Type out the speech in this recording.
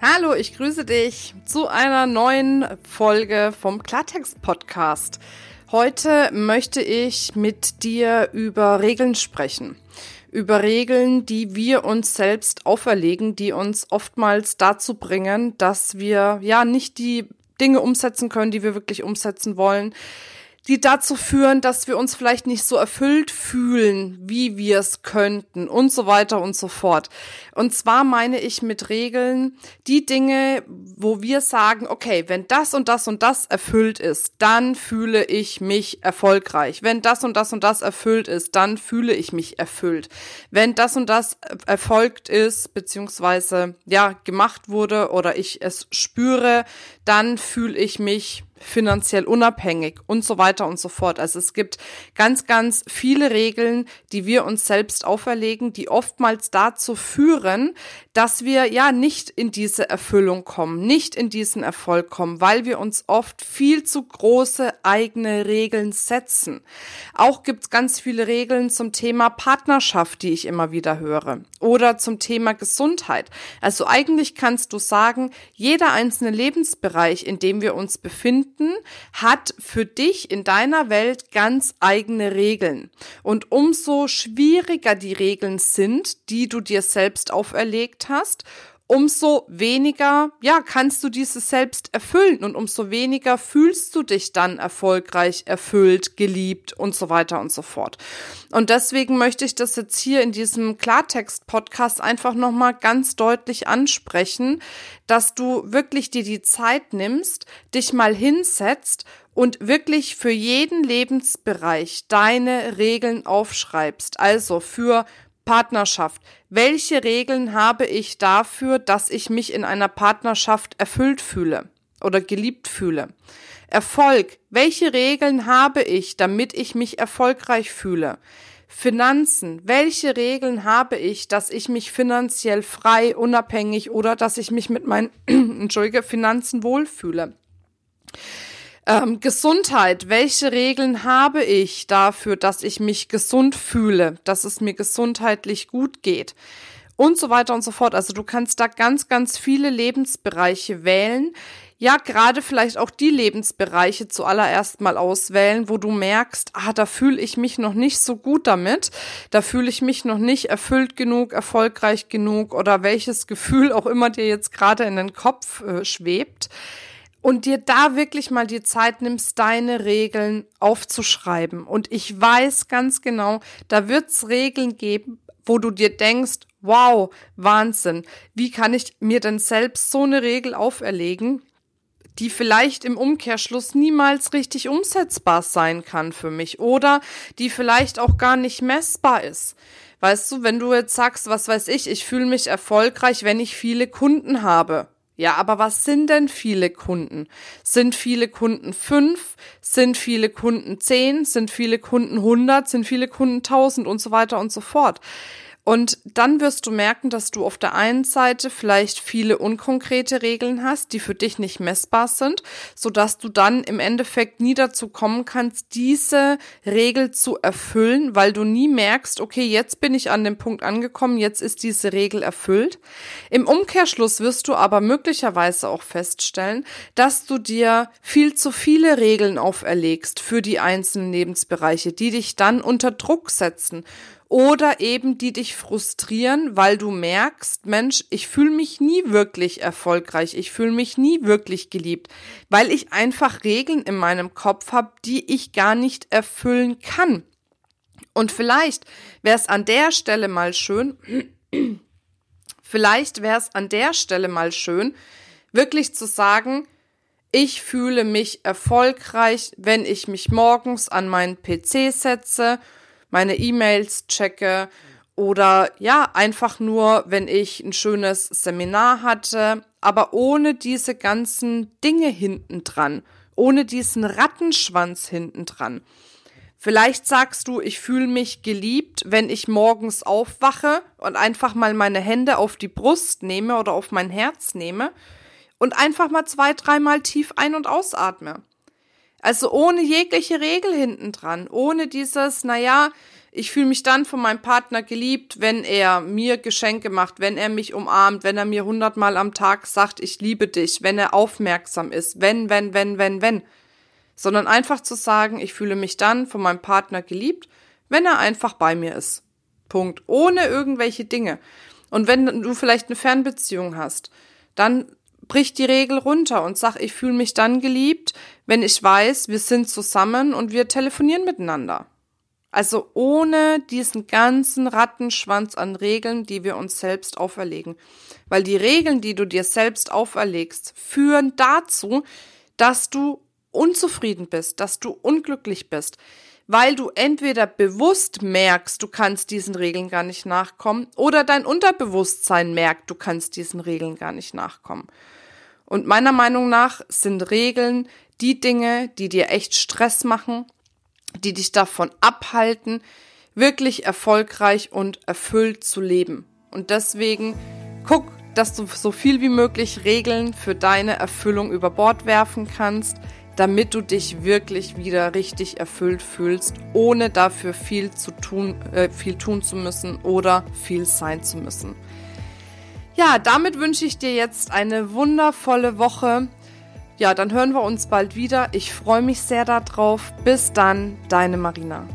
Hallo, ich grüße dich zu einer neuen Folge vom Klartext Podcast. Heute möchte ich mit dir über Regeln sprechen. Über Regeln, die wir uns selbst auferlegen, die uns oftmals dazu bringen, dass wir ja nicht die Dinge umsetzen können, die wir wirklich umsetzen wollen, die dazu führen, dass wir uns vielleicht nicht so erfüllt fühlen, wie wir es könnten und so weiter und so fort. Und zwar meine ich mit Regeln die Dinge, wo wir sagen, okay, wenn das und das und das erfüllt ist, dann fühle ich mich erfolgreich. Wenn das und das und das erfüllt ist, dann fühle ich mich erfüllt. Wenn das und das erfolgt ist, beziehungsweise ja, gemacht wurde oder ich es spüre, dann fühle ich mich finanziell unabhängig und so weiter und so fort. Also es gibt ganz, ganz viele Regeln, die wir uns selbst auferlegen, die oftmals dazu führen, dass wir ja nicht in diese Erfüllung kommen, nicht in diesen Erfolg kommen, weil wir uns oft viel zu große eigene Regeln setzen. Auch gibt's ganz viele Regeln zum Thema Partnerschaft, die ich immer wieder höre, oder zum Thema Gesundheit. Also eigentlich kannst du sagen, jeder einzelne Lebensbereich, in dem wir uns befinden, hat für dich in deiner Welt ganz eigene Regeln. Und umso schwieriger die Regeln sind, die du dir selbst auferlegt hast, umso weniger, ja, kannst du dieses selbst erfüllen und umso weniger fühlst du dich dann erfolgreich, erfüllt, geliebt und so weiter und so fort. Und deswegen möchte ich das jetzt hier in diesem Klartext-Podcast einfach nochmal ganz deutlich ansprechen, dass du wirklich dir die Zeit nimmst, dich mal hinsetzt und wirklich für jeden Lebensbereich deine Regeln aufschreibst. Also für Partnerschaft. Welche Regeln habe ich dafür, dass ich mich in einer Partnerschaft erfüllt fühle oder geliebt fühle? Erfolg. Welche Regeln habe ich, damit ich mich erfolgreich fühle? Finanzen. Welche Regeln habe ich, dass ich mich finanziell frei, unabhängig oder dass ich mich mit meinen, entschuldige, Finanzen wohlfühle? Ähm, Gesundheit. Welche Regeln habe ich dafür, dass ich mich gesund fühle, dass es mir gesundheitlich gut geht? Und so weiter und so fort. Also du kannst da ganz, ganz viele Lebensbereiche wählen. Ja, gerade vielleicht auch die Lebensbereiche zuallererst mal auswählen, wo du merkst, ah, da fühle ich mich noch nicht so gut damit, da fühle ich mich noch nicht erfüllt genug, erfolgreich genug oder welches Gefühl auch immer dir jetzt gerade in den Kopf äh, schwebt und dir da wirklich mal die Zeit nimmst, deine Regeln aufzuschreiben. Und ich weiß ganz genau, da wird's Regeln geben, wo du dir denkst, wow, Wahnsinn, wie kann ich mir denn selbst so eine Regel auferlegen, die vielleicht im Umkehrschluss niemals richtig umsetzbar sein kann für mich oder die vielleicht auch gar nicht messbar ist. Weißt du, wenn du jetzt sagst, was weiß ich, ich fühle mich erfolgreich, wenn ich viele Kunden habe. Ja, aber was sind denn viele Kunden? Sind viele Kunden fünf? Sind viele Kunden zehn? Sind viele Kunden hundert? Sind viele Kunden tausend und so weiter und so fort? Und dann wirst du merken, dass du auf der einen Seite vielleicht viele unkonkrete Regeln hast, die für dich nicht messbar sind, so dass du dann im Endeffekt nie dazu kommen kannst, diese Regel zu erfüllen, weil du nie merkst, okay, jetzt bin ich an dem Punkt angekommen, jetzt ist diese Regel erfüllt. Im Umkehrschluss wirst du aber möglicherweise auch feststellen, dass du dir viel zu viele Regeln auferlegst für die einzelnen Lebensbereiche, die dich dann unter Druck setzen oder eben die dich frustrieren, weil du merkst, Mensch, ich fühle mich nie wirklich erfolgreich, ich fühle mich nie wirklich geliebt, weil ich einfach Regeln in meinem Kopf habe, die ich gar nicht erfüllen kann. Und vielleicht wäre es an der Stelle mal schön, vielleicht wäre es an der Stelle mal schön, wirklich zu sagen, ich fühle mich erfolgreich, wenn ich mich morgens an meinen PC setze meine E-Mails checke oder ja, einfach nur, wenn ich ein schönes Seminar hatte, aber ohne diese ganzen Dinge hinten dran, ohne diesen Rattenschwanz hinten dran. Vielleicht sagst du, ich fühle mich geliebt, wenn ich morgens aufwache und einfach mal meine Hände auf die Brust nehme oder auf mein Herz nehme und einfach mal zwei, dreimal tief ein- und ausatme. Also ohne jegliche Regel hinten dran, ohne dieses, naja, ich fühle mich dann von meinem Partner geliebt, wenn er mir Geschenke macht, wenn er mich umarmt, wenn er mir hundertmal am Tag sagt, ich liebe dich, wenn er aufmerksam ist, wenn, wenn, wenn, wenn, wenn sondern einfach zu sagen, ich fühle mich dann von meinem Partner geliebt, wenn er einfach bei mir ist. Punkt. Ohne irgendwelche Dinge. Und wenn du vielleicht eine Fernbeziehung hast, dann brich die Regel runter und sag, ich fühle mich dann geliebt, wenn ich weiß, wir sind zusammen und wir telefonieren miteinander. Also ohne diesen ganzen Rattenschwanz an Regeln, die wir uns selbst auferlegen. Weil die Regeln, die du dir selbst auferlegst, führen dazu, dass du unzufrieden bist, dass du unglücklich bist, weil du entweder bewusst merkst, du kannst diesen Regeln gar nicht nachkommen, oder dein Unterbewusstsein merkt, du kannst diesen Regeln gar nicht nachkommen. Und meiner Meinung nach sind Regeln die Dinge, die dir echt Stress machen, die dich davon abhalten, wirklich erfolgreich und erfüllt zu leben. Und deswegen guck, dass du so viel wie möglich Regeln für deine Erfüllung über Bord werfen kannst damit du dich wirklich wieder richtig erfüllt fühlst, ohne dafür viel zu tun, äh, viel tun zu müssen oder viel sein zu müssen. Ja, damit wünsche ich dir jetzt eine wundervolle Woche. Ja, dann hören wir uns bald wieder. Ich freue mich sehr darauf. Bis dann, deine Marina.